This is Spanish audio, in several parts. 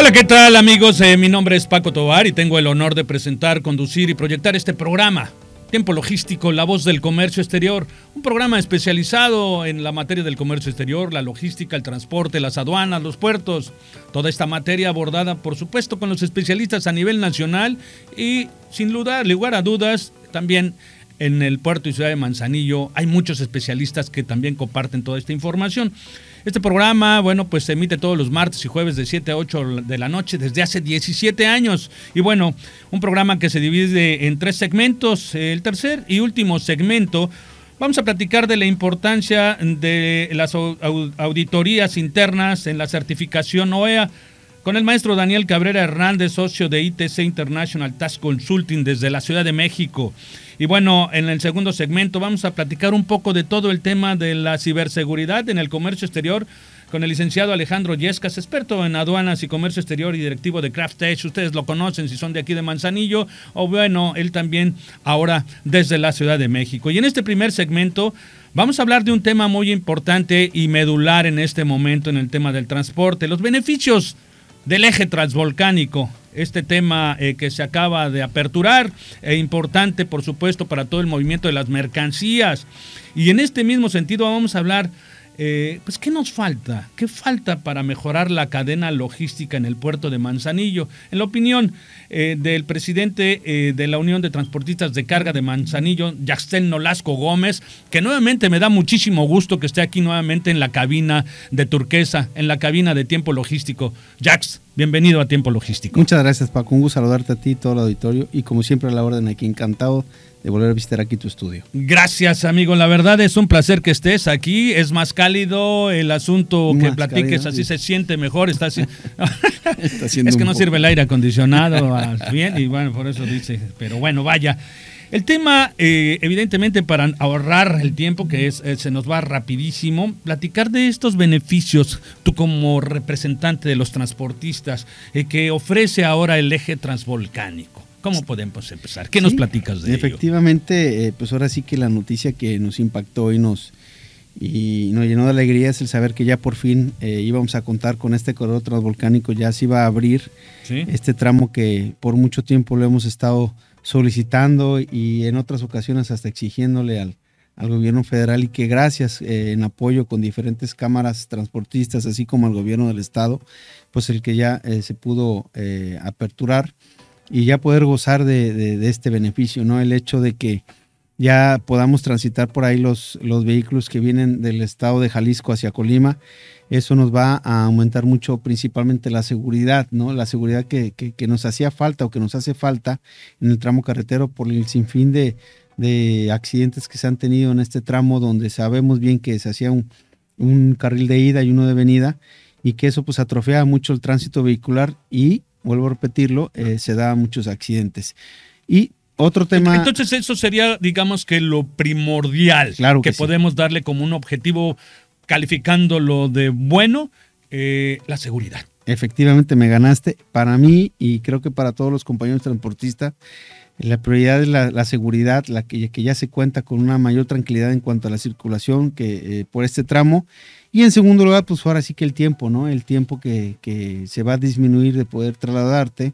Hola, ¿qué tal amigos? Eh, mi nombre es Paco Tobar y tengo el honor de presentar, conducir y proyectar este programa. Tiempo Logístico, La Voz del Comercio Exterior, un programa especializado en la materia del comercio exterior, la logística, el transporte, las aduanas, los puertos, toda esta materia abordada, por supuesto, con los especialistas a nivel nacional y, sin lugar, lugar a dudas, también en el puerto y ciudad de Manzanillo hay muchos especialistas que también comparten toda esta información. Este programa, bueno, pues se emite todos los martes y jueves de 7 a 8 de la noche desde hace 17 años. Y bueno, un programa que se divide en tres segmentos. El tercer y último segmento, vamos a platicar de la importancia de las auditorías internas en la certificación OEA con el maestro Daniel Cabrera Hernández, socio de ITC International Task Consulting desde la Ciudad de México. Y bueno, en el segundo segmento vamos a platicar un poco de todo el tema de la ciberseguridad en el comercio exterior con el licenciado Alejandro Yescas, experto en aduanas y comercio exterior y directivo de Craft. Ustedes lo conocen si son de aquí de Manzanillo, o bueno, él también ahora desde la Ciudad de México. Y en este primer segmento vamos a hablar de un tema muy importante y medular en este momento en el tema del transporte, los beneficios del eje transvolcánico este tema eh, que se acaba de aperturar, e importante por supuesto para todo el movimiento de las mercancías. Y en este mismo sentido vamos a hablar eh, pues ¿qué nos falta? ¿Qué falta para mejorar la cadena logística en el puerto de Manzanillo? En la opinión eh, del presidente de la Unión de Transportistas de Carga de Manzanillo, Yaxtel Nolasco Gómez, que nuevamente me da muchísimo gusto que esté aquí nuevamente en la cabina de Turquesa, en la cabina de Tiempo Logístico. Jax, bienvenido a Tiempo Logístico. Muchas gracias, Paco. Un gusto saludarte a ti y todo el auditorio. Y como siempre a la orden aquí, encantado de volver a visitar aquí tu estudio. Gracias, amigo. La verdad es un placer que estés aquí. Es más cálido el asunto que platiques, así se siente mejor. Está, así... es que no sirve el aire acondicionado bien y bueno, por eso dice. Pero bueno, vaya. El tema, eh, evidentemente, para ahorrar el tiempo, que es, eh, se nos va rapidísimo, platicar de estos beneficios, tú como representante de los transportistas, eh, que ofrece ahora el eje transvolcánico. ¿Cómo podemos empezar? ¿Qué nos platicas de Efectivamente, eh, pues ahora sí que la noticia que nos impactó y nos, y nos llenó de alegría es el saber que ya por fin eh, íbamos a contar con este corredor transvolcánico, ya se iba a abrir este tramo que por mucho tiempo lo hemos estado solicitando y en otras ocasiones hasta exigiéndole al, gobierno federal y que gracias eh, en apoyo con diferentes cámaras transportistas, así como al gobierno del estado, pues el que ya se pudo aperturar y ya poder gozar de, este beneficio, ¿no? El hecho de que ya podamos transitar por ahí los, los vehículos que vienen del estado de Jalisco hacia Colima, eso nos va a aumentar mucho principalmente la seguridad, ¿no? La seguridad que, nos hacía falta o que nos hace falta en el tramo carretero por el sinfín de, de accidentes que se han tenido en este tramo donde sabemos bien que se hacía un, un carril de ida y uno de venida y que eso pues atrofia mucho el tránsito vehicular y vuelvo a repetirlo, eh, se da muchos accidentes. Y otro tema. Entonces, eso sería, digamos que lo primordial claro que, podemos darle como un objetivo, calificándolo de bueno, eh, la seguridad. Efectivamente, me ganaste. Para mí y creo que para todos los compañeros transportistas, la prioridad es la, seguridad, la que, que, ya se cuenta con una mayor tranquilidad en cuanto a la circulación que eh, por este tramo y en segundo lugar, pues ahora sí que el tiempo, ¿no? El tiempo que, se va a disminuir de poder trasladarte.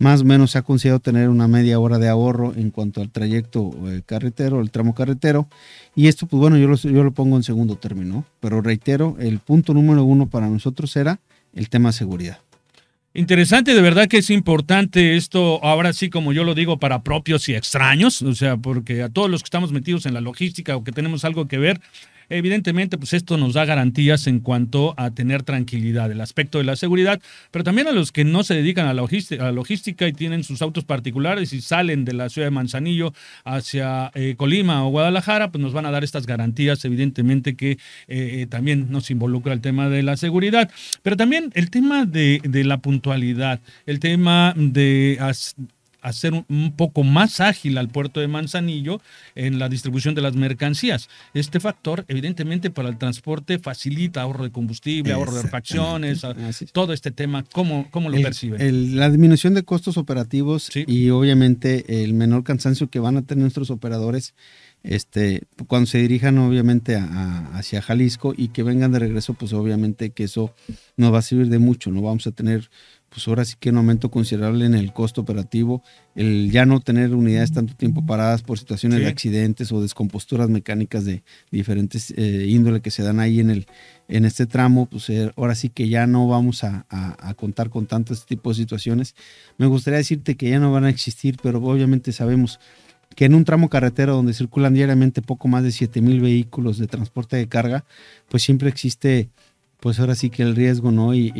Más o menos se ha considerado tener una media hora de ahorro en cuanto al trayecto eh, carretero, el tramo carretero. Y esto, pues bueno, yo lo, yo lo pongo en segundo término. Pero reitero, el punto número uno para nosotros era el tema seguridad. Interesante, de verdad que es importante esto, ahora sí como yo lo digo, para propios y extraños, o sea, porque a todos los que estamos metidos en la logística o que tenemos algo que ver, Evidentemente, pues esto nos da garantías en cuanto a tener tranquilidad, el aspecto de la seguridad, pero también a los que no se dedican a la logística, y tienen sus autos particulares y salen de la ciudad de Manzanillo hacia eh, Colima o Guadalajara, pues nos van a dar estas garantías, evidentemente que eh, también nos involucra el tema de la seguridad, pero también el tema de la puntualidad, el tema de hacer un, poco más ágil al puerto de Manzanillo en la distribución de las mercancías. Este factor, evidentemente, para el transporte facilita ahorro de combustible, ahorro de refacciones, todo este tema. ¿Cómo, cómo lo perciben? la disminución de costos operativos y obviamente el menor cansancio que van a tener nuestros operadores este, cuando se dirijan obviamente hacia Jalisco y que vengan de regreso, pues obviamente que eso nos va a servir de mucho, no vamos a tener pues ahora sí que un aumento considerable en el costo operativo, el ya no tener unidades tanto tiempo paradas por situaciones de accidentes o descomposturas mecánicas de diferentes eh, índole que se dan ahí en, el, en este tramo, pues eh, ahora sí que ya no vamos a, contar con tanto este tipo de situaciones. Me gustaría decirte que ya no van a existir, pero obviamente sabemos que en un tramo carretero donde circulan diariamente poco más de 7 mil vehículos de transporte de carga, pues siempre existe pues ahora sí que el riesgo, ¿no? Y,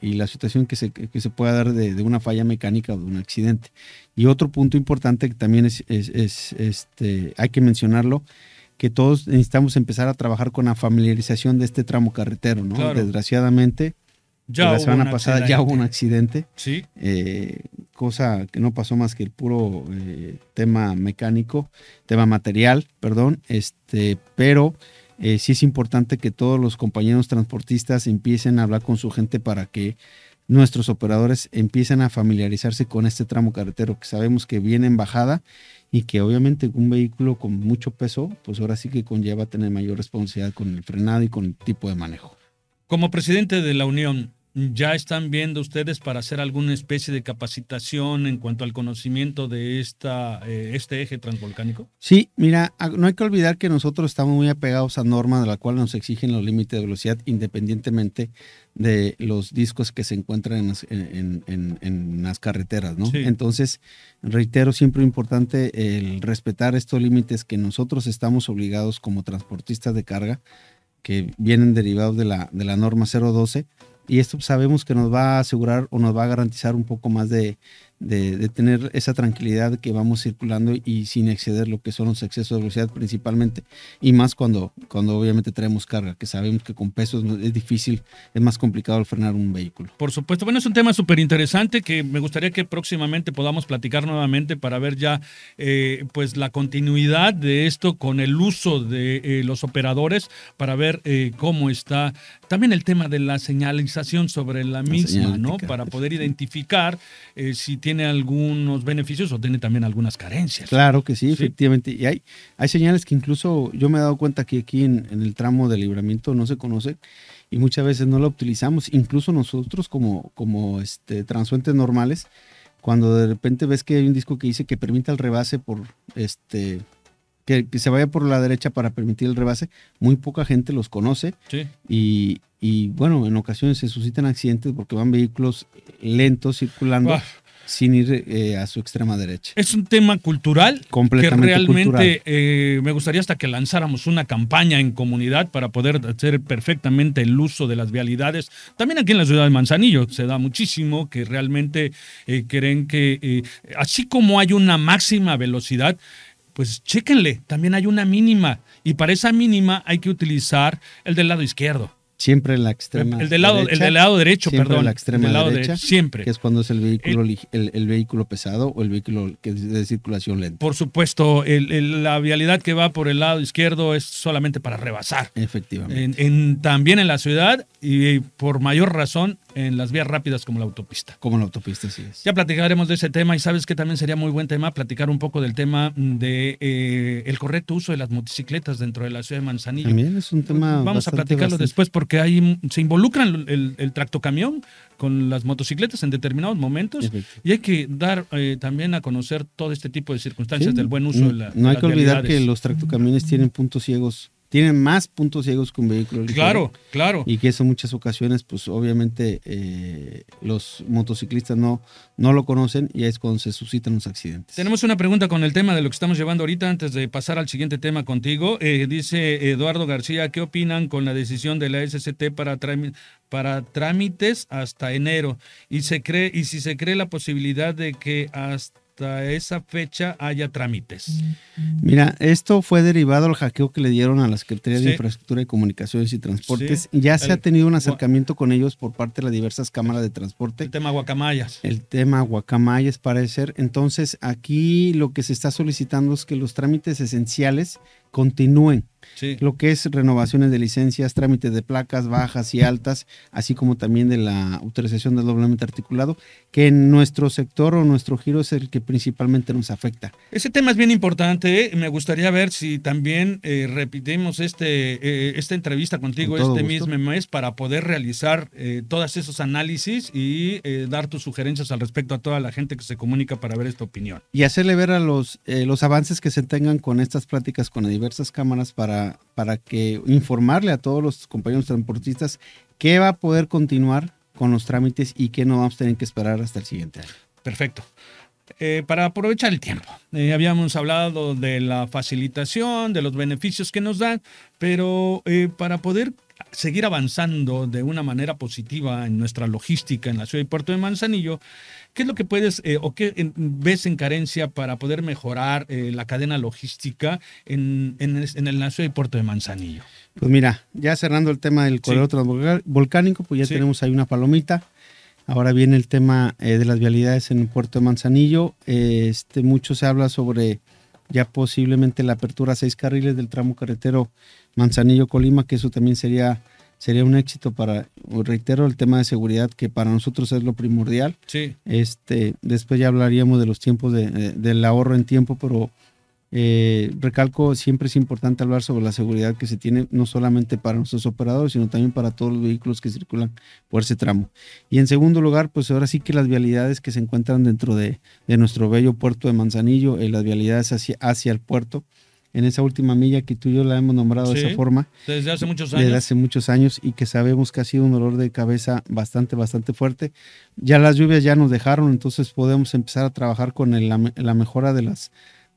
la situación que se, que se pueda dar de, una falla mecánica o de un accidente. Y otro punto importante que también es, este, hay que mencionarlo, que todos necesitamos empezar a trabajar con la familiarización de este tramo carretero, ¿no? Desgraciadamente, ya la semana pasada ya hubo un accidente. Sí. Eh, cosa que no pasó más que el puro eh, tema mecánico, tema material, perdón, este, pero eh, sí es importante que todos los compañeros transportistas empiecen a hablar con su gente para que nuestros operadores empiecen a familiarizarse con este tramo carretero que sabemos que viene en bajada y que obviamente un vehículo con mucho peso, pues ahora sí que conlleva tener mayor responsabilidad con el frenado y con el tipo de manejo. Como presidente de la Unión, ¿Ya están viendo ustedes para hacer alguna especie de capacitación en cuanto al conocimiento de esta, eh, este eje transvolcánico? Sí, mira, no hay que olvidar que nosotros estamos muy apegados a normas de la cual nos exigen los límites de velocidad independientemente de los discos que se encuentran en las, en, las carreteras, ¿no? Entonces, reitero, siempre importante el respetar estos límites que nosotros estamos obligados como transportistas de carga, que vienen derivados de la, de la norma 012 y esto sabemos que nos va a asegurar o nos va a garantizar un poco más de, de, tener esa tranquilidad que vamos circulando y sin exceder lo que son los excesos de velocidad principalmente y más cuando, cuando obviamente traemos carga, que sabemos que con pesos es difícil, es más complicado frenar un vehículo. Por supuesto, bueno, es un tema súper interesante que me gustaría que próximamente podamos platicar nuevamente para ver ya eh, pues la continuidad de esto con el uso de eh, los operadores para ver eh, cómo está también el tema de la señalización sobre la, misma, ¿no? Para poder identificar si tiene tiene algunos beneficios o tiene también algunas carencias. Claro que sí, efectivamente. Y hay, hay señales que incluso yo me he dado cuenta que aquí en, el tramo de libramiento no se conoce y muchas veces no lo utilizamos. Incluso nosotros como, como este, transuentes normales, cuando de repente ves que hay un disco que dice que permite el rebase por este que, se vaya por la derecha para permitir el rebase, muy poca gente los conoce. Y, y, bueno, en ocasiones se suscitan accidentes porque van vehículos lentos circulando sin ir eh, a su extrema derecha. Es un tema cultural Completamente que realmente eh, me gustaría hasta que lanzáramos una campaña en comunidad para poder hacer perfectamente el uso de las vialidades. También aquí en la ciudad de Manzanillo se da muchísimo que realmente eh, creen que así como hay una máxima velocidad, pues chéquenle, también hay una mínima y para esa mínima hay que utilizar el del lado izquierdo. Siempre en la extrema el del lado, derecha, el del lado derecho, siempre perdón. En la extrema lado derecha, siempre. Que es cuando es el vehículo, el, vehículo pesado o el vehículo que es de circulación lenta. Por supuesto, la vialidad que va por el lado izquierdo es solamente para rebasar. Efectivamente. En, también en la ciudad y por mayor razón en las vías rápidas como la autopista. Como la autopista, sí es. Ya platicaremos de ese tema y sabes que también sería muy buen tema platicar un poco del tema de eh, el correcto uso de las motocicletas dentro de la ciudad de Manzanillo. También es un tema. Vamos a platicarlo después porque que hay, se involucran el, el tractocamión con las motocicletas en determinados momentos y hay que dar eh, también a conocer todo este tipo de circunstancias del buen uso de la No hay que olvidar que los tractocamiones tienen puntos ciegos tienen más puntos ciegos que un vehículo ligero. Claro, claro. Y que eso en muchas ocasiones, pues obviamente eh, los motociclistas no, no lo conocen y es cuando se suscitan los accidentes. Tenemos una pregunta con el tema de lo que estamos llevando ahorita antes de pasar al siguiente tema contigo. Eh, dice Eduardo García, ¿qué opinan con la decisión de la SCT para, para trámites hasta enero? Y, se cree, y si se cree la posibilidad de que hasta esa fecha haya trámites. Mira, esto fue derivado al hackeo que le dieron a la Secretaría de Infraestructura y Comunicaciones y Transportes. Ya se ha tenido un acercamiento con ellos por parte de las diversas cámaras de transporte. El tema guacamayas. El tema guacamayas parece ser. Entonces, aquí lo que se está solicitando es que los trámites esenciales continúen. Lo que es renovaciones de licencias, trámites de placas bajas y altas, así como también de la autorización del doblemente articulado, que en nuestro sector o nuestro giro es el que principalmente nos afecta. Ese tema es bien importante. ¿eh? Me gustaría ver si también eh, repetimos este, eh, esta entrevista contigo este mismo mes para poder realizar todos esos análisis y dar tus sugerencias al respecto a toda la gente que se comunica para ver esta opinión. Y hacerle ver a los, los avances que se tengan con estas pláticas con diversas cámaras para, para que informarle a todos los compañeros transportistas qué va a poder continuar con los trámites y qué no vamos a tener que esperar hasta el siguiente año. Perfecto. Eh, para aprovechar el tiempo, eh, habíamos hablado de la facilitación, de los beneficios que nos dan, pero eh, para poder seguir avanzando de una manera positiva en nuestra logística en la ciudad y puerto de Manzanillo, ¿qué es lo que puedes eh, o qué ves en carencia para poder mejorar eh, la cadena logística en, en, la ciudad y puerto de Manzanillo? Pues mira, ya cerrando el tema del corredor volcánico, pues ya tenemos ahí una palomita. Ahora viene el tema eh, de las vialidades en el puerto de Manzanillo. este, mucho se habla sobre ya posiblemente la apertura a seis carriles del tramo carretero Manzanillo-Colima, que eso también sería, sería un éxito para, reitero, el tema de seguridad, que para nosotros es lo primordial. Sí. Este, después ya hablaríamos de los tiempos de, del ahorro en tiempo, pero eh, recalco, siempre es importante hablar sobre la seguridad que se tiene no solamente para nuestros operadores, sino también para todos los vehículos que circulan por ese tramo. Y en segundo lugar, pues ahora sí que las vialidades que se encuentran dentro de, nuestro bello puerto de Manzanillo, eh, las vialidades hacia, hacia el puerto, en esa última milla que tú y yo la hemos nombrado de esa forma. Desde hace muchos años. Desde hace muchos años y que sabemos que ha sido un dolor de cabeza bastante, bastante fuerte. Ya las lluvias ya nos dejaron, entonces podemos empezar a trabajar con la mejora de las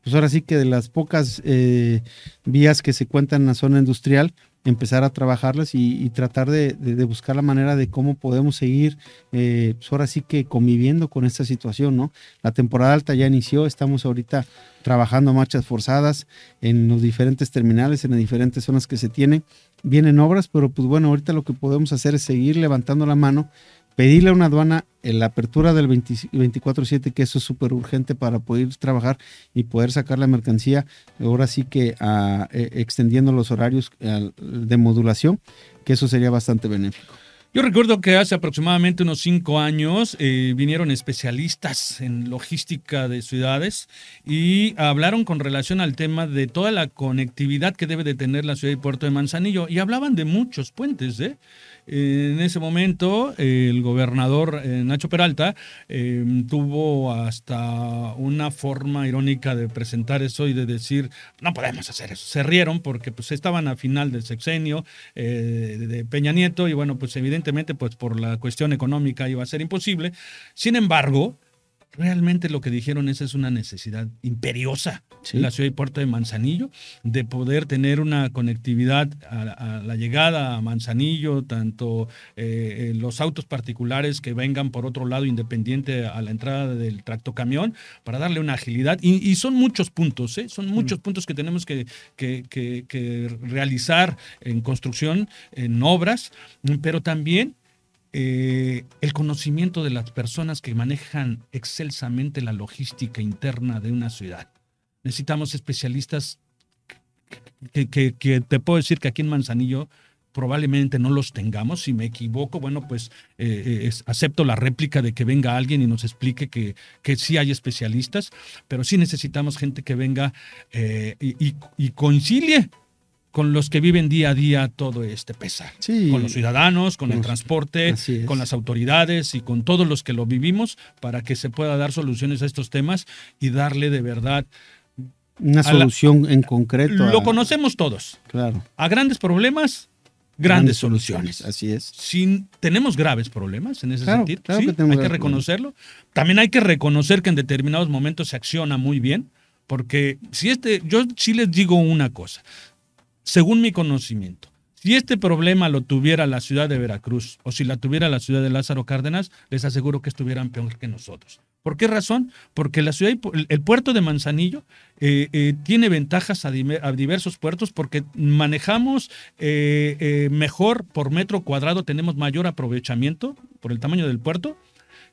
pues ahora sí que de las pocas eh, vías que se cuentan en la zona industrial, empezar a trabajarlas y, tratar de, buscar la manera de cómo podemos seguir, eh, pues ahora sí que conviviendo con esta situación, ¿no? La temporada alta ya inició, estamos ahorita trabajando marchas forzadas en los diferentes terminales, en las diferentes zonas que se tienen. Vienen obras, pero pues bueno, ahorita lo que podemos hacer es seguir levantando la mano pedirle a una aduana en la apertura del 24-7, que eso es súper urgente para poder trabajar y poder sacar la mercancía, ahora sí que ah, eh, extendiendo los horarios de modulación, que eso sería bastante benéfico. Yo recuerdo que hace aproximadamente unos cinco años eh, vinieron especialistas en logística de ciudades y hablaron con relación al tema de toda la conectividad que debe de tener la ciudad y puerto de Manzanillo y hablaban de muchos puentes, ¿eh? En ese momento, el gobernador eh, Nacho Peralta eh, tuvo hasta una forma irónica de presentar eso y de decir, no podemos hacer eso. Se rieron porque pues, estaban a final del sexenio eh, de Peña Nieto y bueno, pues evidentemente pues, por la cuestión económica iba a ser imposible. Sin embargo, realmente lo que dijeron es, es una necesidad imperiosa en la ciudad y puerto de Manzanillo, de poder tener una conectividad a, la llegada a Manzanillo, tanto eh, eh, los autos particulares que vengan por otro lado independiente a la entrada del tractocamión, para darle una agilidad. Y, son muchos puntos, ¿eh? son muchos mm. puntos que tenemos que, que realizar en construcción, en obras, pero también eh, el conocimiento de las personas que manejan excelsamente la logística interna de una ciudad. Necesitamos especialistas que, te puedo decir que aquí en Manzanillo probablemente no los tengamos. Si me equivoco, bueno, pues eh, eh, acepto la réplica de que venga alguien y nos explique que, que sí hay especialistas, pero sí necesitamos gente que venga y, concilie con los que viven día a día todo este pesar. Con los ciudadanos, con el transporte, con las autoridades y con todos los que lo vivimos para que se pueda dar soluciones a estos temas y darle de verdad Una solución en concreto. Lo conocemos todos. Claro. A grandes problemas, grandes, soluciones. Así es. Sin, tenemos graves problemas en ese sentido. ¿sí? hay que reconocerlo. También hay que reconocer que en determinados momentos se acciona muy bien, porque si este, yo sí les digo una cosa, según mi conocimiento, si este problema lo tuviera la ciudad de Veracruz o si la tuviera la ciudad de Lázaro Cárdenas, les aseguro que estuvieran peor que nosotros. ¿Por qué razón? Porque la ciudad, el puerto de Manzanillo eh, eh, tiene ventajas a, diversos puertos porque manejamos eh, mejor por metro cuadrado, tenemos mayor aprovechamiento por el tamaño del puerto.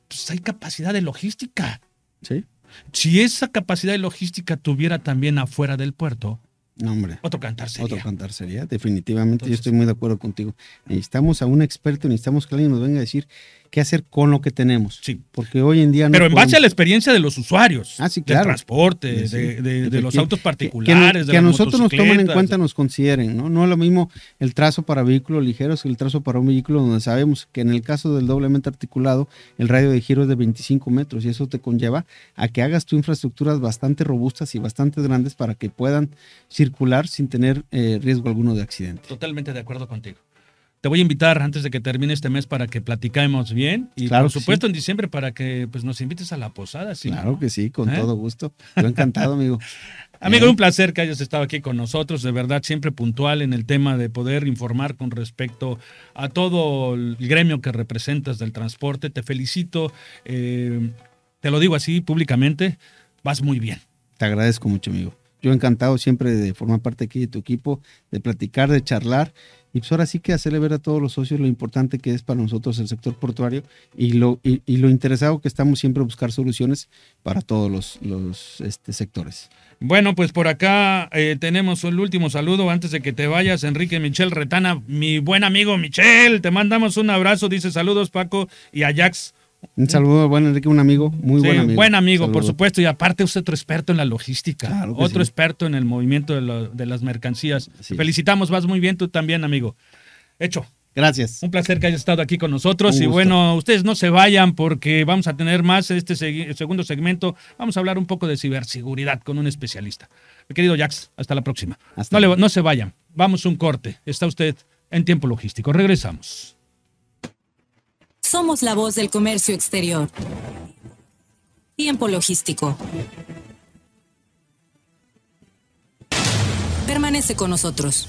Pues hay capacidad de logística. Sí. Si esa capacidad de logística tuviera también afuera del puerto, no, hombre. Otro cantar sería. Otro cantar sería, definitivamente. yo estoy muy de acuerdo contigo. Necesitamos a un experto, necesitamos que alguien nos venga a decir qué hacer con lo que tenemos. Sí. Porque hoy en día no Pero en base a la experiencia de los usuarios. Ah, sí, claro. Del transporte, de, los autos particulares. Que, a nosotros nos tomen en cuenta, nos consideren, ¿no? No es lo mismo el trazo para vehículos ligeros que el trazo para un vehículo donde sabemos que en el caso del doblemente articulado, el radio de giro es de 25 metros y eso te conlleva a que hagas tu infraestructuras bastante robustas y bastante grandes para que puedan circular sin tener eh, riesgo alguno de accidente. Totalmente de acuerdo contigo. Te voy a invitar antes de que termine este mes para que platiquemos bien y por supuesto en diciembre para que pues nos invites a la posada. ¿sí? Claro que sí, con ¿Eh? todo gusto. Yo encantado, amigo. Amigo, un placer que hayas estado aquí con nosotros, de verdad, siempre puntual en el tema de poder informar con respecto a todo el gremio que representas del transporte. Te felicito, eh, te lo digo así públicamente, vas muy bien. Te agradezco mucho, amigo. Yo encantado siempre de formar parte aquí de tu equipo, de platicar, de charlar y pues ahora sí que hacerle ver a todos los socios lo importante que es para nosotros el sector portuario y lo, y, lo interesado que estamos siempre a buscar soluciones para todos los, los este, sectores. Bueno, pues por acá eh, tenemos el último saludo antes de que te vayas, Enrique Michel Retana, mi buen amigo Michel, te mandamos un abrazo, dice saludos Paco y Ajax. Un saludo, buen Enrique, un amigo, muy buen amigo. Buen amigo, por supuesto, y aparte usted otro experto en la logística, otro experto en el movimiento de, las mercancías. Felicitamos, vas muy bien tú también, amigo. Hecho. Gracias. Un placer que hayas estado aquí con nosotros. Y bueno, ustedes no se vayan porque vamos a tener más este segundo segmento. Vamos a hablar un poco de ciberseguridad con un especialista. Mi querido Jax, hasta la próxima. no, no se vayan. Vamos un corte. Está usted en tiempo logístico. Regresamos. Somos la voz del comercio exterior. Tiempo logístico. Permanece con nosotros.